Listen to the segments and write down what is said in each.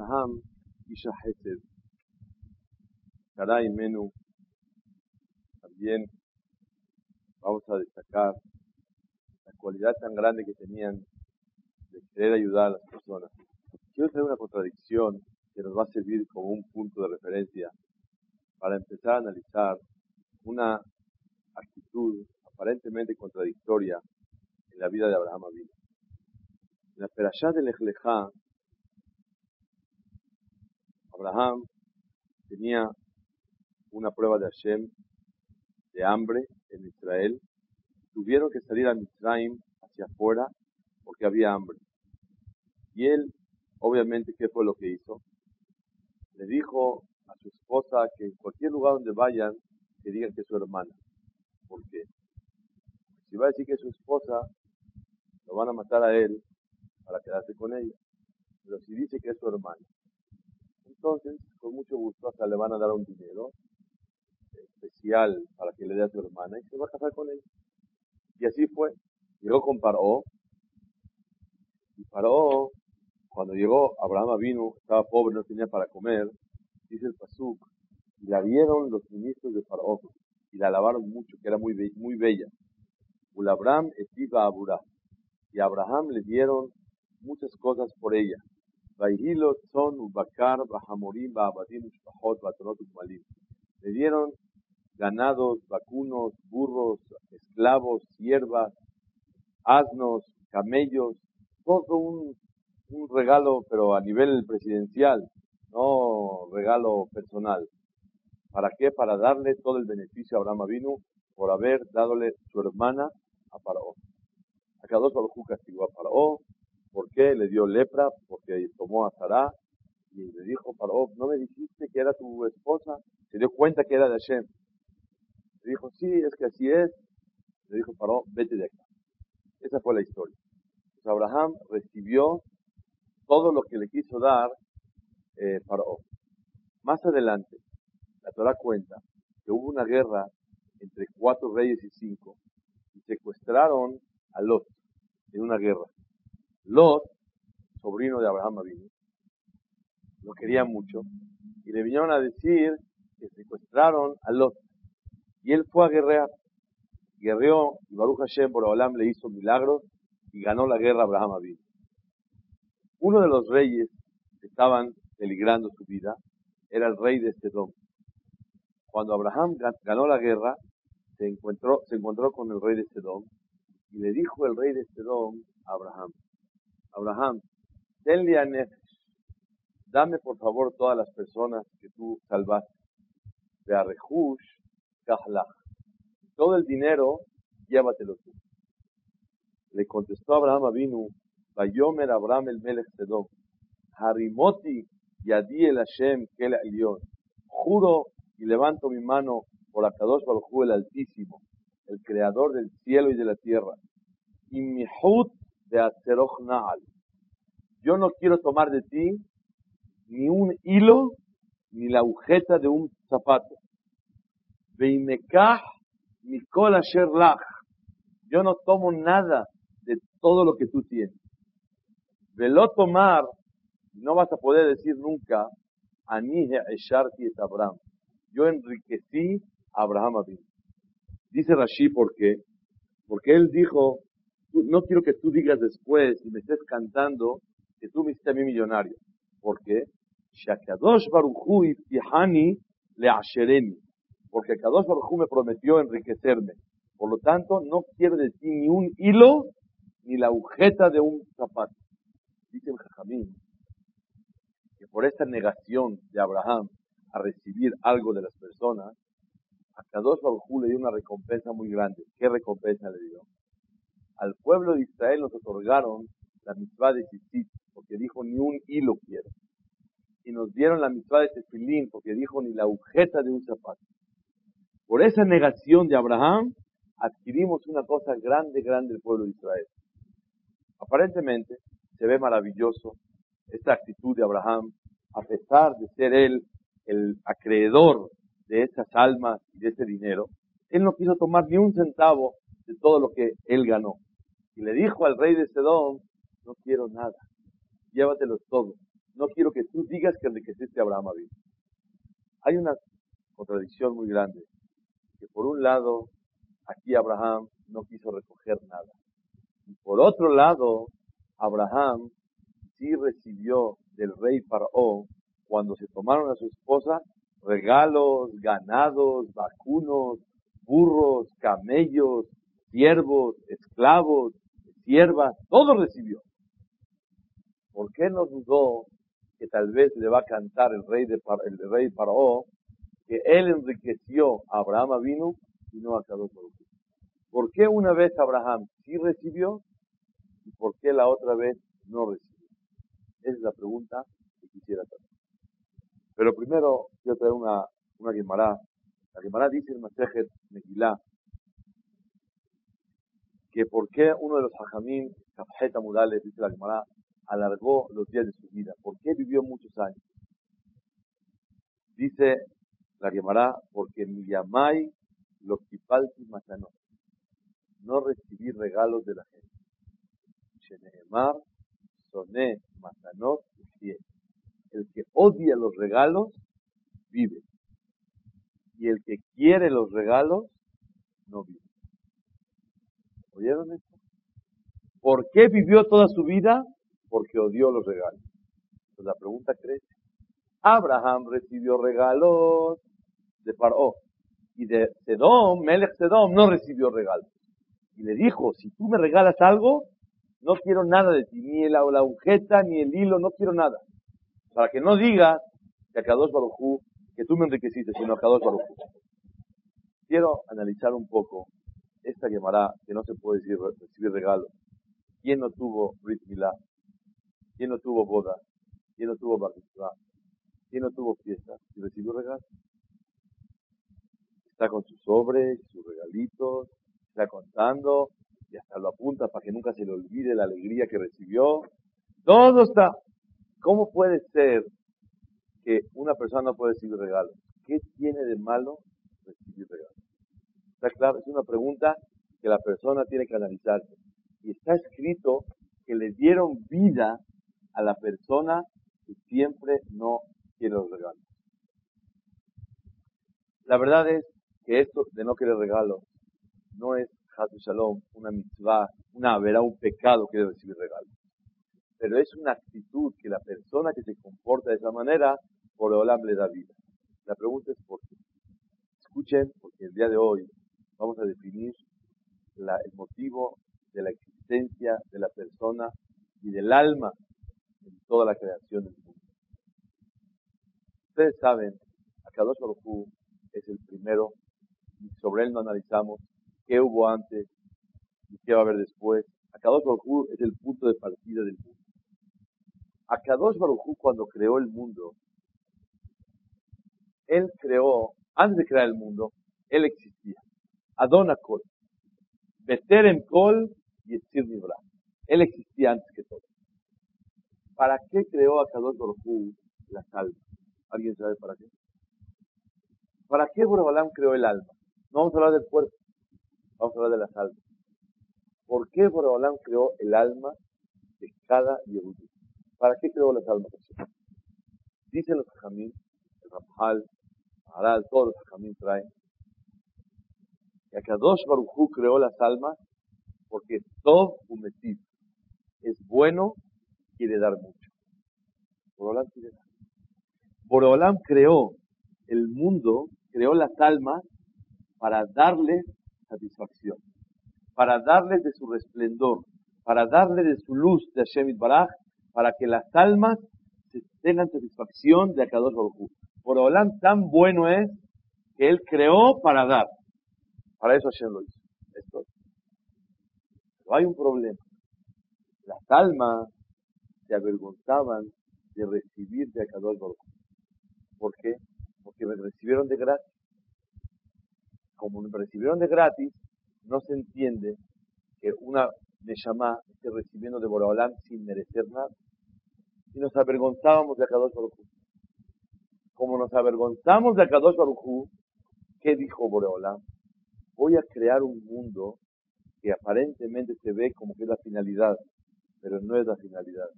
Abraham, Isha Hesed, Sarai Menú, también vamos a destacar la cualidad tan grande que tenían de querer ayudar a las personas. Quiero traer una contradicción que nos va a servir como un punto de referencia para empezar a analizar una actitud aparentemente contradictoria en la vida de Abraham Avinu. En la Perashá de Lejlejá, Abraham tenía una prueba de Hashem de hambre en Israel. Tuvieron que salir a Mitzrayim hacia afuera porque había hambre. Y él, obviamente, ¿qué fue lo que hizo? Le dijo a su esposa que en cualquier lugar donde vayan, que digan que es su hermana. ¿Por qué? Si va a decir que es su esposa, lo van a matar a él para quedarse con ella. Pero si dice que es su hermana, entonces, con mucho gusto, hasta le van a dar un dinero especial para que le dé a su hermana y se va a casar con ella. Y así fue. Llegó con Paró. Y Paró, cuando llegó, Abraham vino, estaba pobre, no tenía para comer, dice el Pasuk, y la vieron los ministros de Paró y la alabaron mucho, que era muy, muy bella. Ulabram estiba Aburá. Y a Abraham le dieron muchas cosas por ella. Ubakar, Le dieron ganados, vacunos, burros, esclavos, siervas, asnos, camellos, todo un, regalo, pero a nivel presidencial, no regalo personal. ¿Para qué? Para darle todo el beneficio a Abraham vino por haber dadole su hermana a Faraón. Castigó a. ¿Por qué? Le dio lepra, porque tomó a Sará y le dijo Faraón, ¿no me dijiste que era tu esposa? Se dio cuenta que era de Hashem. Le dijo, sí, es que así es. Le dijo Faraón, vete de acá. Esa fue la historia. Pues Abraham recibió todo lo que le quiso dar eh, Faraón. Más adelante, la Torah cuenta que hubo una guerra entre cuatro reyes y cinco y secuestraron a Lot en una guerra. Lot, sobrino de Abraham Avinu, lo quería mucho y le vinieron a decir que secuestraron a Lot y él fue a guerrear. Guerreó y Baruch Hashem por Olam le hizo milagros y ganó la guerra a Abraham. Uno de los reyes que estaban peligrando su vida era el rey de Sedom. Cuando Abraham ganó la guerra, se encontró, se encontró con el rey de Sedom y le dijo el rey de Sedom a Abraham, Abraham, tenle a dame por favor todas las personas que tú salvaste. De Arehush, Kahlach. Todo el dinero, llévatelo tú. Le contestó Abraham Avinu, Vayomer Abraham el Melech Sedom, Harimoti Yadi el Hashem Kel Juro y levanto mi mano por Akadosh Baruj el Altísimo, el Creador del cielo y de la tierra. Y mi de Azeroch Naal. Yo no quiero tomar de ti ni un hilo ni la agujeta de un zapato. Veimekah Mikol Asher Lach. Yo no tomo nada de todo lo que tú tienes. Velo tomar, no vas a poder decir nunca, Anije Esharti et Abraham. Yo enriquecí a Abraham Abin. Dice Rashi, ¿por qué? Porque él dijo, no quiero que tú digas después y me estés cantando que tú me hiciste a mí millonario. ¿Por qué? Porque Kadosh Baruchu me prometió enriquecerme. Por lo tanto, no quiero de ti ni un hilo ni la agujeta de un zapato. Dice el Jajamín que por esta negación de Abraham a recibir algo de las personas, a Kadosh Baruj le dio una recompensa muy grande. ¿Qué recompensa le dio? Al pueblo de Israel nos otorgaron la mitzvah de Tzitzit, porque dijo ni un hilo quiero. Y nos dieron la mitzvah de Tefilín, porque dijo ni la agujeta de un zapato. Por esa negación de Abraham, adquirimos una cosa grande, grande del pueblo de Israel. Aparentemente, se ve maravilloso esta actitud de Abraham, a pesar de ser él el acreedor de esas almas y de ese dinero, él no quiso tomar ni un centavo de todo lo que él ganó. Y le dijo al rey de Sedón, no quiero nada, llévatelos todos. No quiero que tú digas que enriqueciste a Abraham Avinu. Hay una contradicción muy grande, que por un lado, aquí Abraham no quiso recoger nada. Y por otro lado, Abraham sí recibió del rey Faraón, cuando se tomaron a su esposa, regalos, ganados, vacunos, burros, camellos, siervos, esclavos, siervas, todo recibió. ¿Por qué no dudó que tal vez le va a cantar el rey de el rey Faraón que él enriqueció a Abraham vino y no a Kadosh ¿Por qué una vez Abraham sí recibió y por qué la otra vez no recibió? Esa es la pregunta que quisiera hacer. Pero primero quiero traer una, una Gemara. La Gemara dice en Masejet Megillah que por qué uno de los hajamim, Kafjeta Mudales, dice la Gemara, alargó los días de su vida. ¿Por qué vivió muchos años? Dice la Gemara, porque mi yamai lo kipalti matanot. No recibí regalos de la gente. Sheneemar, soné matanot, el que odia los regalos, vive. Y el que quiere los regalos, no vive. ¿Oyeron esto? ¿Por qué vivió toda su vida? Porque odió los regalos. Entonces la pregunta crece. Abraham recibió regalos de Paró. Y de Sedom, Melech Sedom, no recibió regalos. Y le dijo, si tú me regalas algo, no quiero nada de ti, ni la, la agujeta, ni el hilo, no quiero nada. Para que no digas que a Kadosh Barujú, que tú me enriqueciste, sino a Kadosh Barujú. Quiero analizar un poco esta llamará que no se puede decir, recibir regalos. ¿Quién no tuvo Brit? ¿Quién no tuvo boda? ¿Quién no tuvo bar ¿Quién no tuvo fiesta? ¿Y recibió regalos? Está con sus sobres, sus regalitos, está contando y hasta lo apunta para que nunca se le olvide la alegría que recibió. Todo está. ¿Cómo puede ser que una persona no puede recibir regalos? ¿Qué tiene de malo recibir regalos? ¿Está claro? Es una pregunta que la persona tiene que analizar. Y está escrito que le dieron vida a la persona que siempre no quiere los regalos. La verdad es que esto de no querer regalos no es Hazu Shalom, una mitzvah, una verá un pecado que debe recibir regalos pero es una actitud que la persona que se comporta de esa manera, por Olam le da vida. La pregunta es por qué. Escuchen, porque el día de hoy vamos a definir el motivo de la existencia de la persona y del alma en toda la creación del mundo. Ustedes saben, Akadosh Baruj es el primero, y sobre él no analizamos qué hubo antes y qué va a haber después. Akadosh Baruj es el punto de partida del mundo. Akadosh Baruj cuando creó el mundo, él creó, antes de crear el mundo, él existía. Adona Kol. en Kol y Estir Nibra. Él existía antes que todo. ¿Para qué creó Akadosh Baruj las almas? ¿Alguien sabe para qué? ¿Para qué Borobalam creó el alma? No vamos a hablar del cuerpo, vamos a hablar de las almas. ¿Por qué Borobalam creó el alma de cada Yehudí? ¿Para qué creó las almas? Dicen los Jajamín, el Ramjal, Maharal, todos los Jajamín traen, que Akadosh Baruchú creó las almas porque todo Umetiv es bueno, quiere dar mucho. Borolam quiere dar. Borolam creó el mundo, creó las almas para darles satisfacción, para darles de su resplendor, para darles de su luz de Hashem Baraj para que las almas tengan satisfacción de Akadosh Baruj Por Olam tan bueno es que Él creó para dar. Para eso Hashem lo hizo. Esto. Pero hay un problema. Las almas se avergonzaban de recibir de Akadosh Baruj ¿Por qué? Porque me recibieron de gratis. Como me recibieron de gratis, no se entiende que una Neshama esté recibiendo de Boraholam sin merecer nada. Y nos avergonzábamos de Akadosh Baruj Como nos avergonzamos de Akadosh Baruj ¿qué dijo Boreolam? Voy a crear un mundo que aparentemente se ve como que es la finalidad, pero no es la finalidad.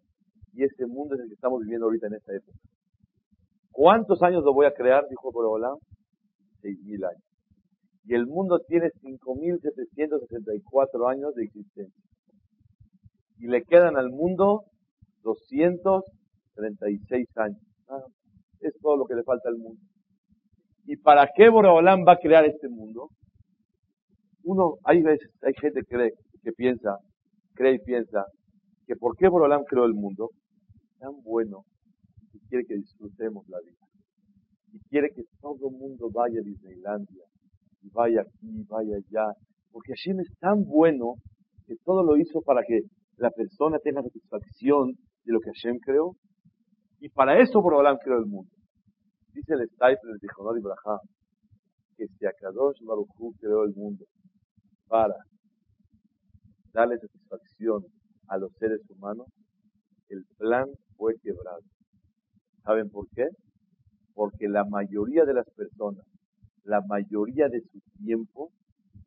Y ese mundo es el que estamos viviendo ahorita en esta época. ¿Cuántos años lo voy a crear? Dijo Borobolam. Seis mil años. Y el mundo tiene 5.764 años de existencia. Y le quedan al mundo 236 años. Es todo lo que le falta al mundo. ¿Y para qué Borobolam va a crear este mundo? Uno, hay veces, hay gente que cree, que piensa, cree y piensa, que por qué Borobolam creó el mundo, tan bueno, y quiere que disfrutemos la vida. Y quiere que todo el mundo vaya a Disneylandia, y vaya aquí, vaya allá. Porque Hashem es tan bueno que todo lo hizo para que la persona tenga satisfacción de lo que Hashem creó. Y para eso Borobolam creó el mundo. Dice el Stipler de Jonor Ibrahim que si Akadosh Baruch creó el mundo para darle satisfacción a los seres humanos, el plan fue quebrado. ¿Saben por qué? Porque la mayoría de las personas, la mayoría de su tiempo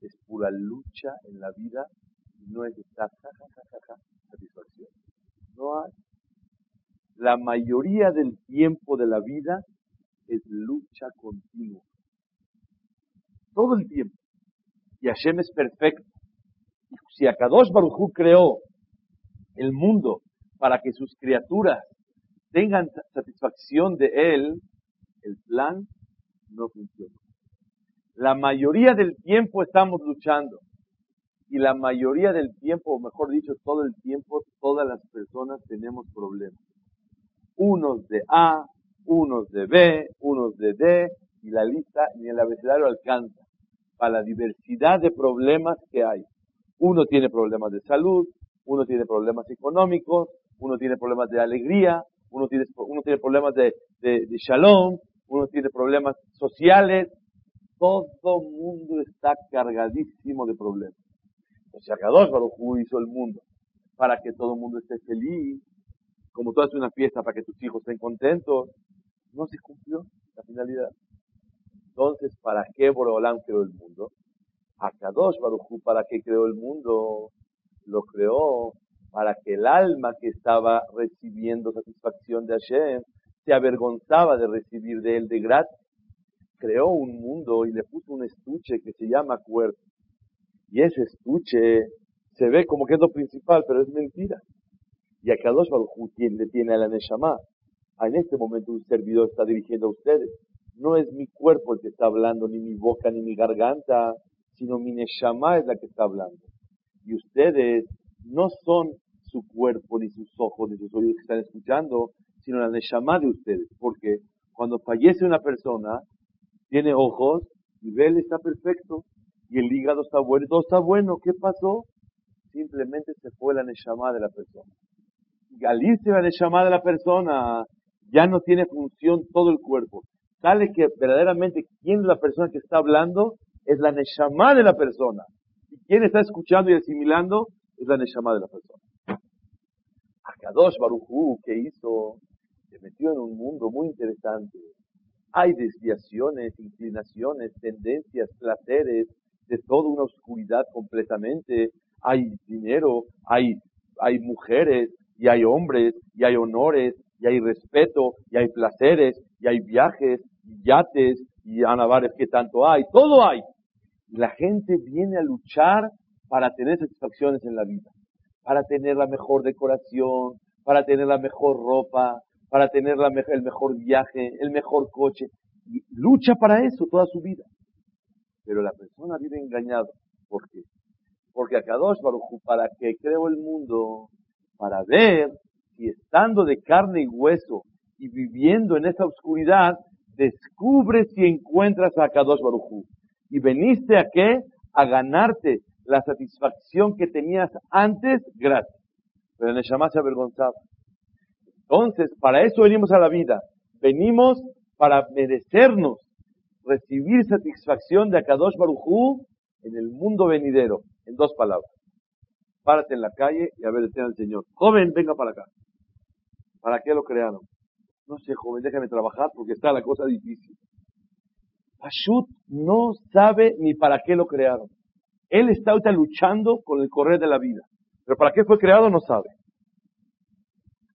es pura lucha en la vida y no es esta satisfacción. No hay. La mayoría del tiempo de la vida es lucha continua. Todo el tiempo. Y Hashem es perfecto. Si Akadosh Baruj creó el mundo para que sus criaturas tengan satisfacción de él, el plan no funciona. La mayoría del tiempo estamos luchando. Y la mayoría del tiempo, o mejor dicho, todo el tiempo, todas las personas tenemos problemas. Unos de A, unos de B, unos de D, y la lista ni el abecedario alcanza para la diversidad de problemas que hay. Uno tiene problemas de salud, uno tiene problemas económicos, uno tiene problemas de alegría, uno tiene, uno tiene problemas de, de, shalom, uno tiene problemas sociales. Todo mundo está cargadísimo de problemas. O sea, Kadosh Baruj hizo el mundo para que todo el mundo esté feliz, como tú haces una fiesta para que tus hijos estén contentos, no se cumplió la finalidad. Entonces, ¿para qué Borolam creó el mundo? Akadosh Baruj ¿para qué creó el mundo? Lo creó para que el alma que estaba recibiendo satisfacción de Hashem se avergonzaba de recibir de él de gratis. Creó un mundo y le puso un estuche que se llama cuerpo. Y ese estuche se ve como que es lo principal, pero es mentira. Y Akadosh Baruj le tiene a la Neshama en este momento un servidor está dirigiendo a ustedes. No es mi cuerpo el que está hablando, ni mi boca, ni mi garganta, sino mi Neshama es la que está hablando. Y ustedes no son su cuerpo, ni sus ojos, ni sus oídos que están escuchando, sino la Neshama de ustedes. Porque cuando fallece una persona, tiene ojos, y ve, está perfecto, y el hígado está bueno, todo está bueno. ¿Qué pasó? Simplemente se fue la Neshama de la persona. Y al irse la Neshama de la persona, ya no tiene función todo el cuerpo. Sale que verdaderamente quién es la persona que está hablando es la Neshama de la persona. Y quien está escuchando y asimilando es la Neshama de la persona. Akadosh Baruchu, que hizo, se metió en un mundo muy interesante. Hay desviaciones, inclinaciones, tendencias, placeres, de toda una oscuridad completamente. Hay dinero, hay, hay mujeres, y hay hombres, y hay honores, y hay respeto, y hay placeres, y hay viajes, yates, y anabares que tanto hay, todo hay. La gente viene a luchar para tener satisfacciones en la vida, para tener la mejor decoración, para tener la mejor ropa, para tener el mejor viaje, el mejor coche. Lucha para eso toda su vida. Pero la persona vive engañada. ¿Por qué? Porque a Kadosh Baruj para que creó el mundo, para ver y estando de carne y hueso y viviendo en esa oscuridad, descubre si encuentras a Kadosh Barujú. Y veniste a qué? A ganarte la satisfacción que tenías antes gratis. Pero en el se avergonzaba. Entonces, para eso venimos a la vida. Venimos para merecernos recibir satisfacción de Akadosh Barujú en el mundo venidero. En dos palabras. Párate en la calle y a ver, al Señor. Joven, venga para acá. ¿Para qué lo crearon? No sé, joven, déjame trabajar porque está la cosa difícil. Pashut no sabe ni para qué lo crearon. Él está luchando con el correr de la vida. Pero para qué fue creado no sabe.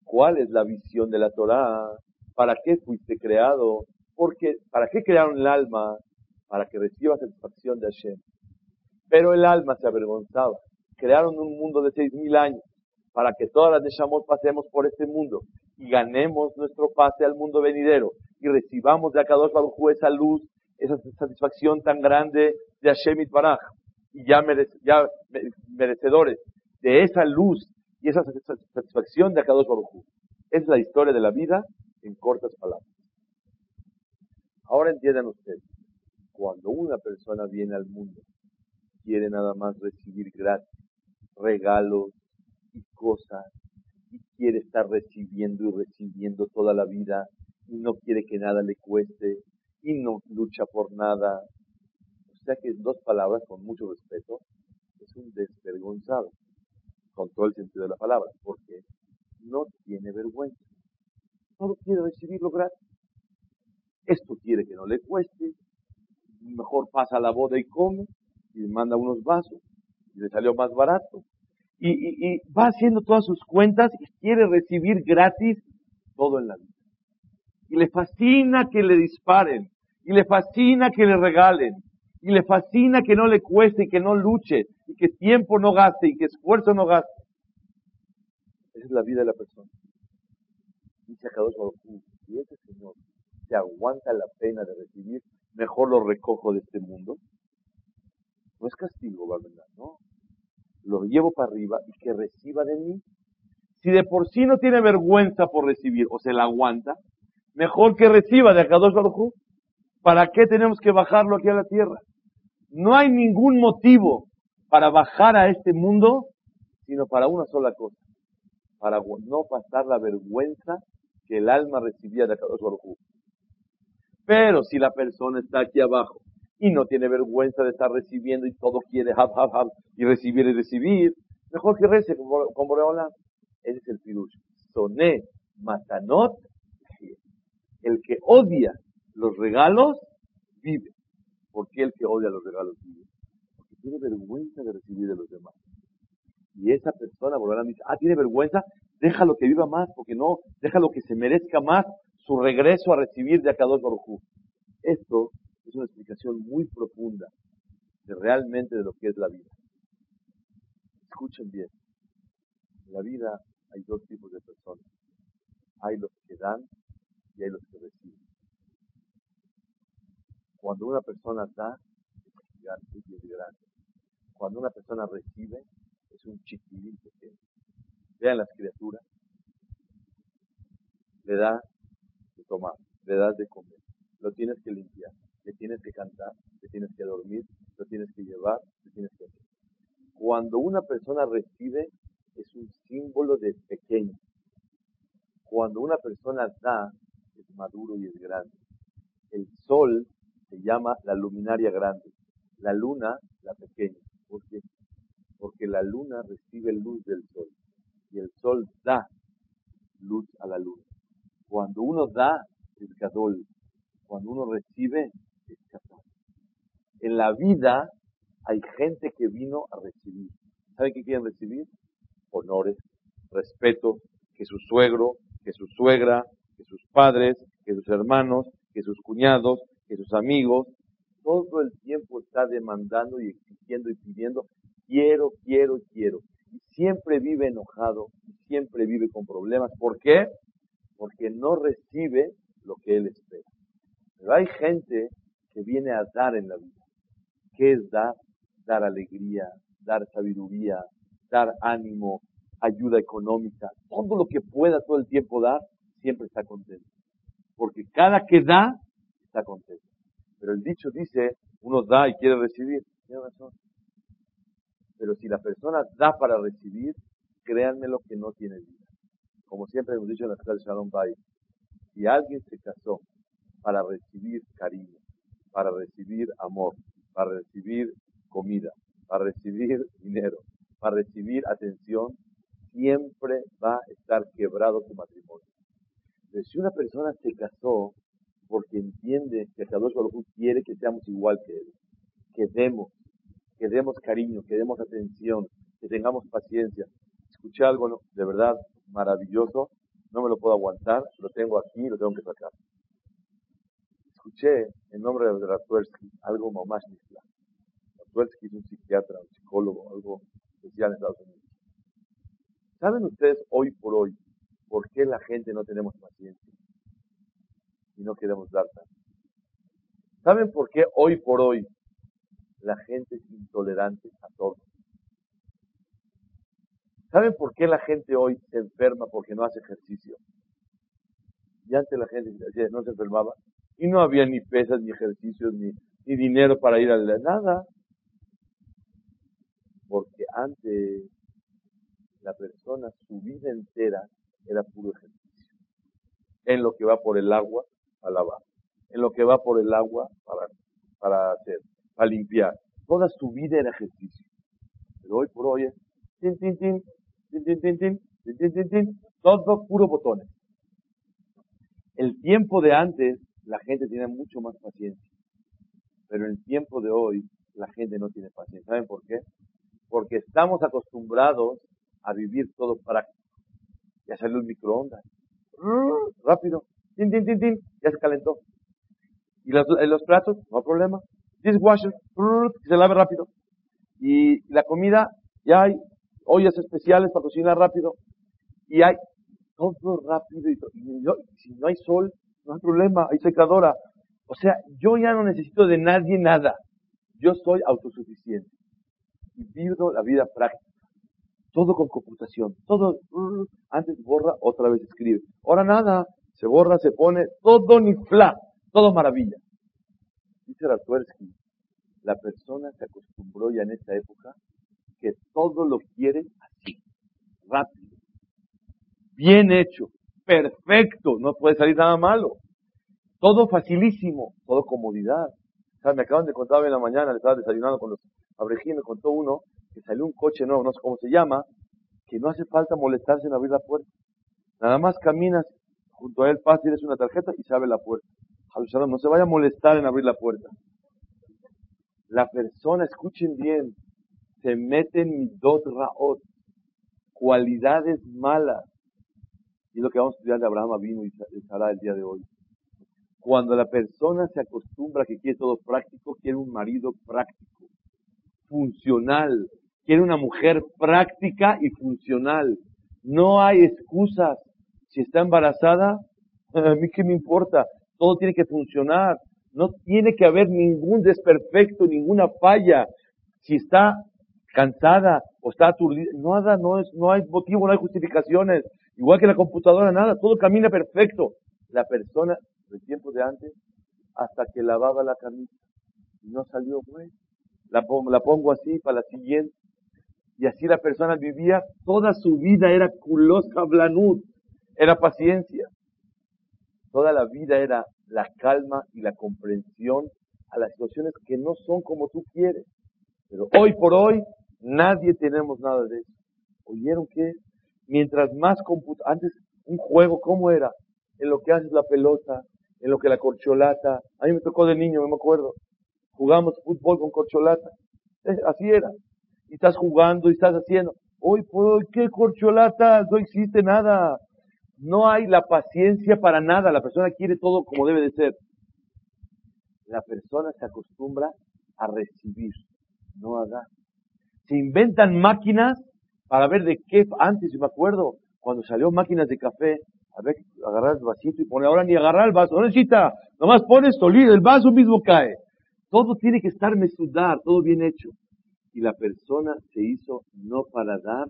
¿Cuál es la visión de la Torah? ¿Para qué fuiste creado? Porque, ¿para qué crearon el alma? Para que reciba satisfacción de Hashem. Pero el alma se avergonzaba. Crearon un mundo de seis mil años para que todas las Neshamot pasemos por este mundo y ganemos nuestro pase al mundo venidero y recibamos de Akadosh Baruj esa luz, esa satisfacción tan grande de Hashem Baraj y ya, ya merecedores de esa luz y esa satisfacción de Akadosh Baruj Es la historia de la vida en cortas palabras. Ahora entiendan ustedes, cuando una persona viene al mundo, quiere nada más recibir gratis, regalos y cosas, quiere estar recibiendo y recibiendo toda la vida, y no quiere que nada le cueste, y no lucha por nada. O sea que en dos palabras, con mucho respeto, es un desvergonzado, con todo el sentido de la palabra, porque no tiene vergüenza. Solo quiere recibirlo gratis. Esto quiere que no le cueste, mejor pasa la boda y come, y manda unos vasos, y le salió más barato. Y, va haciendo todas sus cuentas y quiere recibir gratis todo en la vida. Y le fascina que le disparen, y le fascina que le regalen, y le fascina que no le cueste y que no luche, y que tiempo no gaste y que esfuerzo no gaste. Esa es la vida de la persona. Dice Akadosh si ese Señor se aguanta la pena de recibir, mejor lo recojo de este mundo no es castigo, ¿verdad? ¿no? Lo llevo para arriba y que reciba de mí. Si de por sí no tiene vergüenza por recibir o se la aguanta, mejor que reciba de Akadosh Baruj ¿Para qué tenemos que bajarlo aquí a la tierra? No hay ningún motivo para bajar a este mundo, sino para una sola cosa. Para no pasar la vergüenza que el alma recibía de Akadosh Baruj Pero si la persona está aquí abajo y no tiene vergüenza de estar recibiendo y todo quiere hab, hab, hab, y recibir y recibir, mejor que rece con Boreola. Ese es el pirush. Soné matanot. El que odia los regalos, vive. ¿Por qué el que odia los regalos vive? Porque tiene vergüenza de recibir de los demás. Y esa persona, Boreola dice, ah, tiene vergüenza, déjalo que viva más, porque no, déjalo que se merezca más su regreso a recibir de Akadosh Baruj Esto es una explicación muy profunda de realmente de lo que es la vida. Escuchen bien. En la vida hay dos tipos de personas. Hay los que dan y hay los que reciben. Cuando una persona da, es gigante y es grande. Cuando una persona recibe, es un chiquilín pequeño. Vean las criaturas. Le da de tomar, le das de comer, lo tienes que limpiar, le tienes que cantar, le tienes que dormir, lo tienes que llevar, le tienes que hacer. Cuando una persona recibe, es un símbolo de pequeño. Cuando una persona da, es maduro y es grande. El sol se llama la luminaria grande, la luna la pequeña. ¿Por qué? Porque la luna recibe luz del sol y el sol da luz a la luna. Cuando uno da, es gadol. Cuando uno recibe, en la vida hay gente que vino a recibir. ¿Saben qué quieren recibir? Honores, respeto, que su suegro, que su suegra, que sus padres, que sus hermanos, que sus cuñados, que sus amigos, todo el tiempo está demandando y exigiendo y pidiendo, quiero, quiero, quiero. Y siempre vive enojado, siempre vive con problemas. ¿Por qué? Porque no recibe lo que él espera. Pero hay gente que viene a dar en la vida. ¿Qué es dar? Dar alegría, dar sabiduría, dar ánimo, ayuda económica, todo lo que pueda todo el tiempo dar, siempre está contento. Porque cada que da, está contento. Pero el dicho dice, uno da y quiere recibir. Tiene razón. Pero si la persona da para recibir, créanme lo que no tiene vida. Como siempre hemos dicho en la escuela de Shalom Bay, si alguien se casó para recibir cariño, para recibir amor, para recibir comida, para recibir dinero, para recibir atención, siempre va a estar quebrado su matrimonio. si una persona se casó porque entiende que Kadosh Baruj quiere que seamos igual que él, que demos, que demos cariño, que demos atención, que tengamos paciencia. Escuché algo de verdad maravilloso no me lo puedo aguantar, lo tengo aquí, lo tengo que sacar. Escuché en nombre de Ratuersky algo más nisla. Ratuersky es un psiquiatra, un psicólogo, algo especial en Estados Unidos. ¿Saben ustedes hoy por hoy por qué la gente no tenemos paciencia y no queremos dar tanto? ¿Saben por qué hoy por hoy la gente es intolerante a todo? ¿Saben por qué la gente hoy se enferma porque no hace ejercicio? Y antes la gente no se enfermaba y no había ni pesas, ni ejercicios, ni, ni dinero para ir a la nada. Porque antes la persona, su vida entera era puro ejercicio. En lo que va por el agua, a lavar en lo que va por el agua para, para hacer, para limpiar. Toda su vida era ejercicio. Pero hoy por hoy es tin, tin, tin, tin, tin, tin, tin, tin, tin, tin, todo puro botones. El tiempo de antes, la gente tenía mucho más paciencia. Pero en el tiempo de hoy, la gente no tiene paciencia. ¿Saben por qué? Porque estamos acostumbrados a vivir todo práctico. Ya salió el microondas. Rápido. Ya se calentó. Y los, los platos, no hay problema. Dishwasher, se lave rápido. Y la comida, ya hay ollas especiales para cocinar rápido. Y hay todo rápido. Y, si no hay sol, no hay problema, hay secadora. O sea, yo ya no necesito de nadie nada. Yo soy autosuficiente. Y vivo la vida práctica. Todo con computación. Todo, antes borra, otra vez escribe. Ahora nada. Se borra, se pone, todo ni fla. Todo maravilla. Dice Ratuersky, la persona se acostumbró ya en esta época que todo lo quiere así, rápido, bien hecho, perfecto, no puede salir nada malo. Todo facilísimo, todo comodidad. me acaban de contar en la mañana, le estaba desayunando con los abrejines, me contó uno que salió un coche nuevo, no sé cómo se llama, que no hace falta molestarse en abrir la puerta. Nada más caminas junto a él, pasa, tienes una tarjeta y se abre la puerta no se vaya a molestar en abrir la puerta. La persona, escuchen bien, se mete en midot raot, cualidades malas. Y lo que vamos a estudiar de Abraham vino y Sara el día de hoy. Cuando la persona se acostumbra que quiere todo práctico, quiere un marido práctico, funcional, quiere una mujer práctica y funcional. No hay excusas. Si está embarazada, a mí qué me importa todo tiene que funcionar, no tiene que haber ningún desperfecto, ninguna falla. Si está cansada o está aturdida, nada, no, es, no hay motivo, no hay justificaciones. Igual que la computadora, nada, todo camina perfecto. La persona, del tiempo de antes, hasta que lavaba la camisa y no salió bueno, la pongo, así para la siguiente. Y así la persona vivía, toda su vida era culosa blanud, era paciencia. Toda la vida era la calma y la comprensión a las situaciones que no son como tú quieres. Pero hoy por hoy nadie tenemos nada de eso. ¿Oyeron qué? Mientras más antes un juego, ¿cómo era? En lo que haces la pelota, en lo que la corcholata. A mí me tocó de niño, me acuerdo. Jugamos fútbol con corcholata. Así era. Y estás jugando y estás haciendo. Hoy por hoy, ¿qué corcholata? No existe nada. No hay la paciencia para nada. La persona quiere todo como debe de ser. La persona se acostumbra a recibir, no a dar. Se inventan máquinas para ver de qué, antes me acuerdo, cuando salió máquinas de café, a ver, agarrar el vasito y poner, ahora ni agarrar el vaso, no necesita, nomás pones solito, el vaso mismo cae. Todo tiene que estar mesudar, todo bien hecho. Y la persona se hizo no para dar,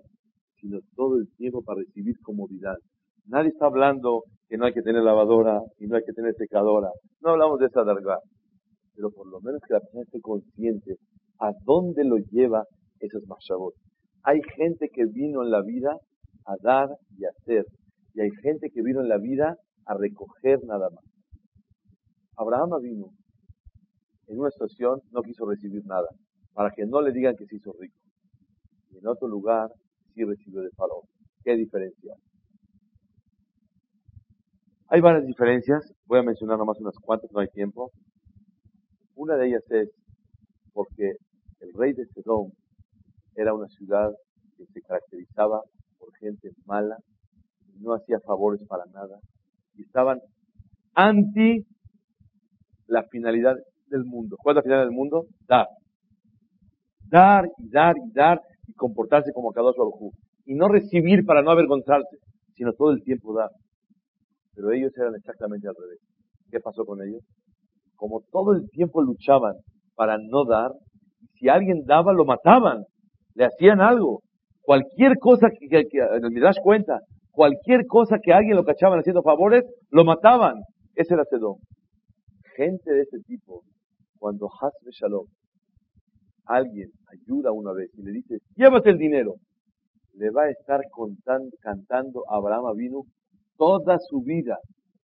sino todo el tiempo para recibir comodidad. Nadie está hablando que no hay que tener lavadora y no hay que tener secadora. No hablamos de esa larga. Pero por lo menos que la persona esté consciente a dónde lo lleva esos mashabot. Hay gente que vino en la vida a dar y hacer. Y hay gente que vino en la vida a recoger nada más. Abraham vino en una situación no quiso recibir nada, para que no le digan que se hizo rico. Y en otro lugar sí recibió de faraón. ¿Qué diferencia? Hay varias diferencias, voy a mencionar nomás unas cuantas, no hay tiempo. Una de ellas es porque el rey de Sedón era una ciudad que se caracterizaba por gente mala, no hacía favores para nada. Y estaban anti la finalidad del mundo. ¿Cuál es la finalidad del mundo? Dar. Dar y dar y dar y comportarse como Kadosh Baruj Y no recibir para no avergonzarse, sino todo el tiempo dar. Pero ellos eran exactamente al revés. ¿Qué pasó con ellos? Como todo el tiempo luchaban para no dar, si alguien daba, lo mataban, le hacían algo. Cualquier cosa que, que, que das cuenta, cualquier cosa que alguien lo cachaban haciendo favores, lo mataban. Ese era Sedón. Gente de este tipo, cuando Hasbe Shalom, alguien ayuda una vez y le dice, llévate el dinero, le va a estar cantando a Abraham vino toda su vida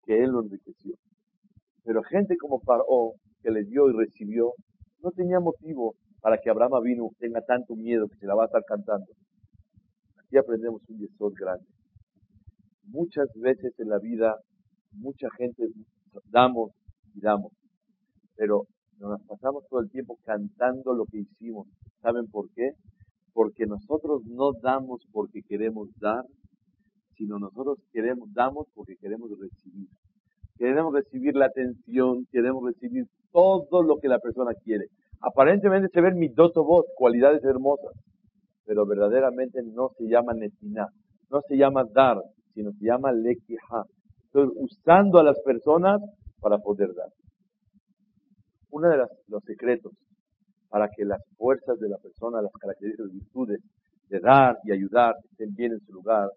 que él lo enriqueció. Pero gente como Paró, que le dio y recibió, no tenía motivo para que Abraham vino tenga tanto miedo que se la va a estar cantando. Aquí aprendemos un yesod grande. Muchas veces en la vida, mucha gente damos y damos, pero nos pasamos todo el tiempo cantando lo que hicimos. ¿Saben por qué? Porque nosotros no damos porque queremos dar, sino nosotros queremos, damos porque queremos recibir. Queremos recibir la atención, queremos recibir todo lo que la persona quiere. Aparentemente se ven mitotobot, cualidades hermosas, pero verdaderamente no se llama netina, no se llama dar, sino se llama lekija. Estoy usando a las personas para poder dar. Uno de los secretos para que las fuerzas de la persona, las características, virtudes de dar y ayudar estén bien en su lugar,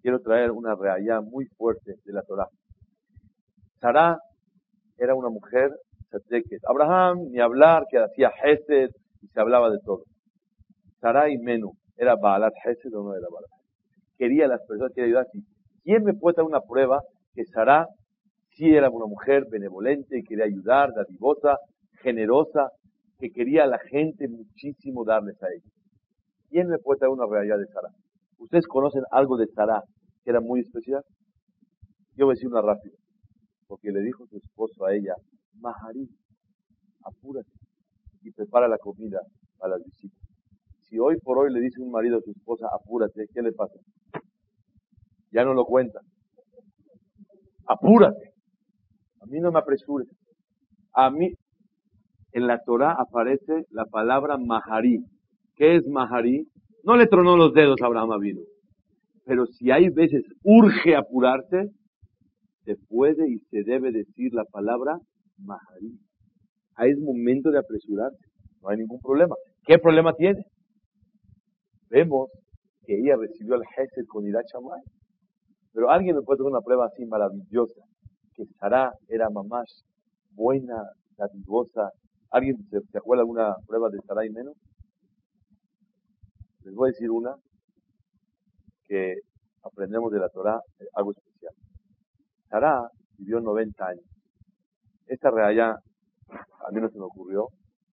quiero traer una realidad muy fuerte de la Torah. Sara era una mujer Abraham, ni hablar, que hacía Hesed y se hablaba de todo. Sara y Menú, ¿era Baalat Hesed o no era Baalat Quería a las personas, que ayudar. ¿Quién me puede dar una prueba que Sara sí era una mujer benevolente y quería ayudar, dadivosa, generosa, que quería a la gente muchísimo darles a ella? ¿Quién me puede dar una realidad de Sara? ¿Ustedes conocen algo de Sara que era muy especial? Yo voy a decir una rápida. Porque le dijo su esposo a ella, Maharí, apúrate y prepara la comida a las visitas. Si hoy por hoy le dice un marido a su esposa, apúrate, ¿qué le pasa? Ya no lo cuenta. Apúrate. A mí no me apresures. A mí, en la Torah aparece la palabra Maharí. ¿Qué es Maharí? No le tronó los dedos a Abraham Avino. Pero si hay veces urge apurarse, se puede y se debe decir la palabra Maharí. Ahí es momento de apresurarse. No hay ningún problema. ¿Qué problema tiene? Vemos que ella recibió el Gesed con Irat Pero alguien me puede dar una prueba así maravillosa. Que Sara era mamás buena, dadivosa. ¿Alguien se, acuerda de alguna prueba de Sara y menos? Les voy a decir una que aprendemos de la Torah, eh, algo especial. Sara vivió 90 años. Esta realidad a mí no se me ocurrió,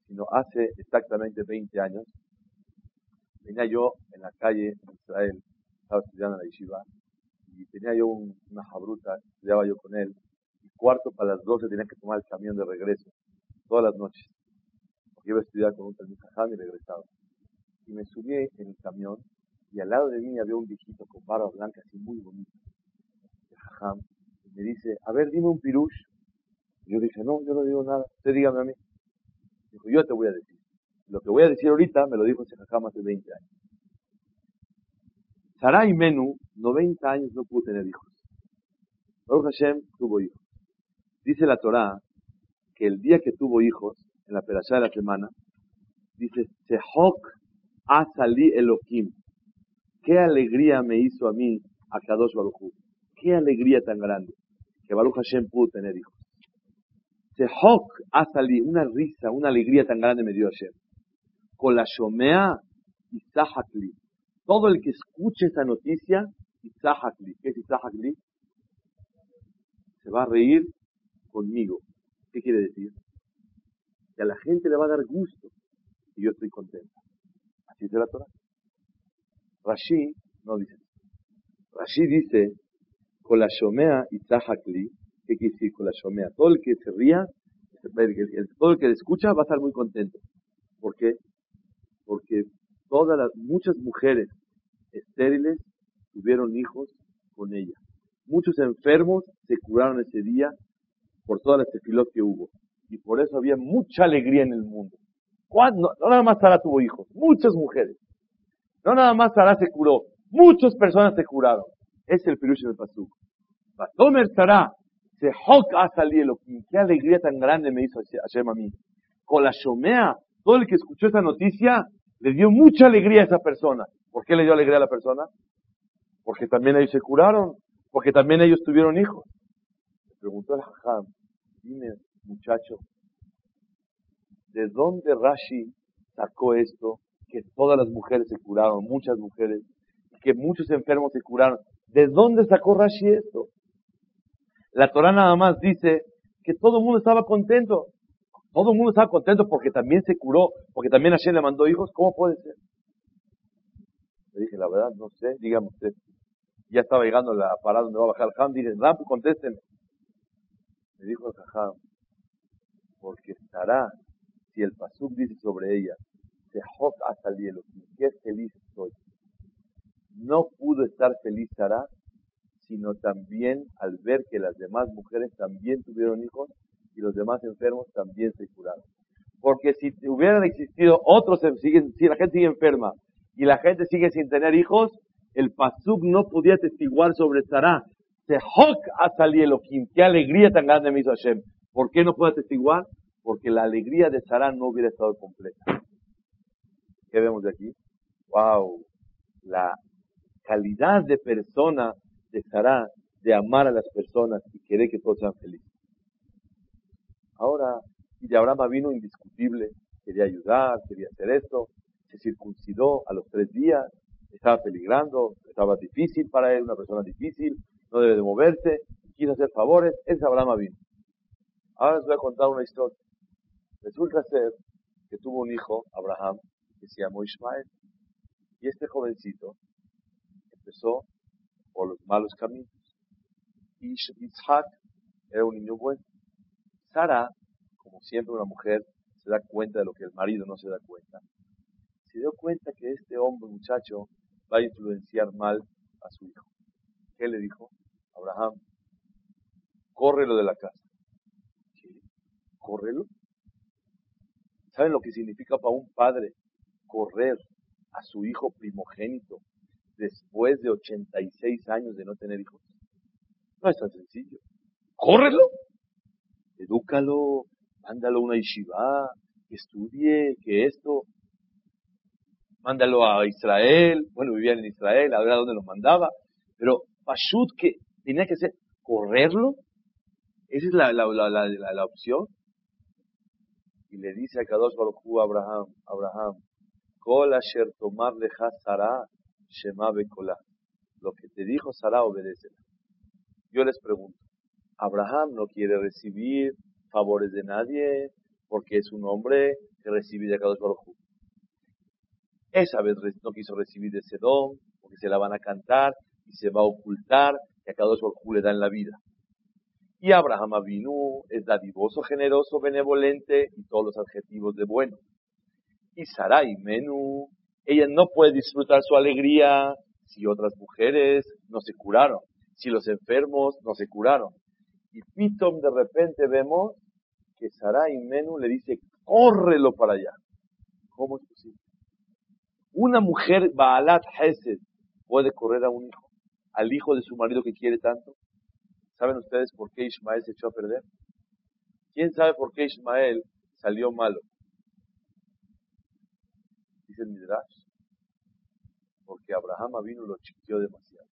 sino hace exactamente 20 años, venía yo en la calle en Israel, estaba estudiando en la yeshiva, y tenía yo una jabruta, estudiaba yo con él, y cuarto para las 12 tenía que tomar el camión de regreso, todas las noches, porque iba a estudiar con un talmud y regresaba. Y me subí en el camión, y al lado de mí había un viejito con barba blanca, así muy bonito, de jajam, y me dice, a ver, dime un pirush, yo dije, no, yo no digo nada, usted dígame a mí. Dijo, yo te voy a decir. Lo que voy a decir ahorita me lo dijo ese jajam hace 20 años. Sarai Menú, 90 años no pudo tener hijos. Baruch Hashem tuvo hijos. Dice la Torá que el día que tuvo hijos, en la perashá de la semana, dice, Sehok Asali Elohim. Qué alegría me hizo a mí a Kadosh Baruch Qué alegría tan grande que Baruch Hashem pudo tener hijos. Sehok Asali, una risa, una alegría tan grande me dio ayer. Con la Shomea. Todo el que escuche esa noticia, Isahakli. ¿Qué es Isahakli? Se va a reír conmigo. ¿Qué quiere decir? Que a la gente le va a dar gusto y yo estoy contento. Así es la Torah. Rashi no dice. Rashi dice, con la Shomea ¿Qué quiere decir con la shomea? Todo el que se ría, todo el que escucha va a estar muy contento. ¿Por qué? Porque todas las, muchas mujeres estériles tuvieron hijos con ella. Muchos enfermos se curaron ese día por todas las tefilot que hubo. Y por eso había mucha alegría en el mundo. No, nada más Sara tuvo hijos, muchas mujeres. No nada más Sara se curó, muchas personas se curaron. Es el pirush del pasuk. Batomer Sara, se hok salido. Qué alegría tan grande me hizo Hashem a mí. Con la Shomea, todo el que escuchó esa noticia, le dio mucha alegría a esa persona. ¿Por qué le dio alegría a la persona? Porque también ellos se curaron, porque también ellos tuvieron hijos. Le preguntó el Hajam, dime, muchacho, ¿de dónde Rashi sacó esto? Que todas las mujeres se curaron, muchas mujeres, que muchos enfermos se curaron. ¿De dónde sacó Rashi esto? La Torah nada más dice que todo el mundo estaba contento. Todo el mundo estaba contento porque también se curó, porque también Hashem le mandó hijos. ¿Cómo puede ser? Le dije, la verdad, no sé, dígame usted. Ya estaba llegando la parada donde va a bajar Ham. Dije, Ram, contesten. Me dijo el Jajam, porque estará, si el Pasuk dice sobre ella, se hasta el hielo, qué feliz estoy. No pudo estar feliz Sara, sino también al ver que las demás mujeres también tuvieron hijos y los demás enfermos también se curaron. Porque si hubieran existido otros, si la gente sigue enferma y la gente sigue sin tener hijos, el Pasuk no podía testiguar sobre Sarah. Sehok Elohim. Qué alegría tan grande me hizo Hashem. ¿Por qué no puede testiguar? Porque la alegría de Sarah no hubiera estado completa. ¿Qué vemos de aquí? ¡Wow! La calidad de persona de Sarah de amar a las personas y querer que todos sean felices. Ahora, y de Abraham vino indiscutible, quería ayudar, quería hacer esto, se circuncidó a los tres días, estaba peligrando, estaba difícil para él, una persona difícil, no debe de moverse, quiso hacer favores, es Abraham vino. Ahora les voy a contar una historia. Resulta ser que tuvo un hijo, Abraham, que se llamó Ismael. Y este jovencito empezó por los malos caminos. Y era un niño bueno. Sara, como siempre una mujer, se da cuenta de lo que el marido no se da cuenta. Se dio cuenta que este hombre, muchacho, va a influenciar mal a su hijo. ¿Qué le dijo? Abraham, córrelo de la casa. ¿Qué? ¿Córrelo? ¿Saben lo que significa para un padre correr a su hijo primogénito después de 86 años de no tener hijos? No es tan sencillo. ¡Córrelo! Edúcalo, mándalo a una yeshiva, que estudie, que esto. Mándalo a Israel. Bueno, vivían en Israel, a ver a dónde los mandaba. Pero Pashut que tenía que ser correrlo. Esa es la, la, la, la opción. Y le dice a Kadosh Baruch a Abraham, Abraham, Kol asher tomar leja Shema Lo que te dijo Sara, obedece. Yo les pregunto, Abraham no quiere recibir favores de nadie porque es un hombre que recibe de Kadosh Baruj Esa vez no quiso recibir de Sedón porque se la van a cantar y se va a ocultar que a Kadosh Baruj le dan la vida. Y Abraham Avinu es dadivoso, generoso, benevolente y todos los adjetivos de bueno. Y Sarai Menú, ella no puede disfrutar su alegría si otras mujeres no se curaron, si los enfermos no se curaron. Y Pitom de repente vemos que Sarai Menú le dice, córrelo para allá. ¿Cómo es posible? Una mujer, Baalat Hesed, puede correr a un hijo, al hijo de su marido que quiere tanto. ¿Saben ustedes por qué Ismael se echó a perder? ¿Quién sabe por qué Ismael salió malo? Dice el Midrash. Porque Abraham vino y lo chiqueó demasiado.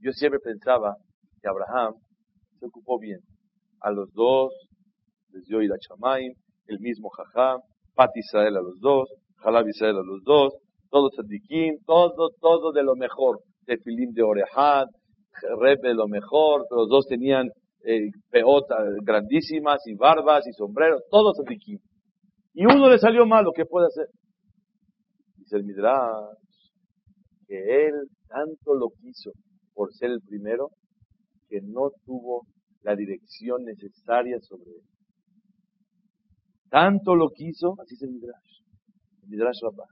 Yo siempre pensaba que Abraham se ocupó bien. A los dos les dio Ira Chamaim, el mismo Jajam, Pat Israel a los dos, Jalab Israel a los dos, todos tzadikim, todo, todo de lo mejor. Tefilim de Orehad, Rebe lo mejor, los dos tenían eh, peotas grandísimas y barbas y sombreros, todos tzadikim. Y uno le salió malo, ¿qué puede hacer? Dice el Midrash, que él tanto lo quiso por ser el primero, que no tuvo la dirección necesaria sobre él. Tanto lo quiso, así es el Midrash, el Midrash Rabbah.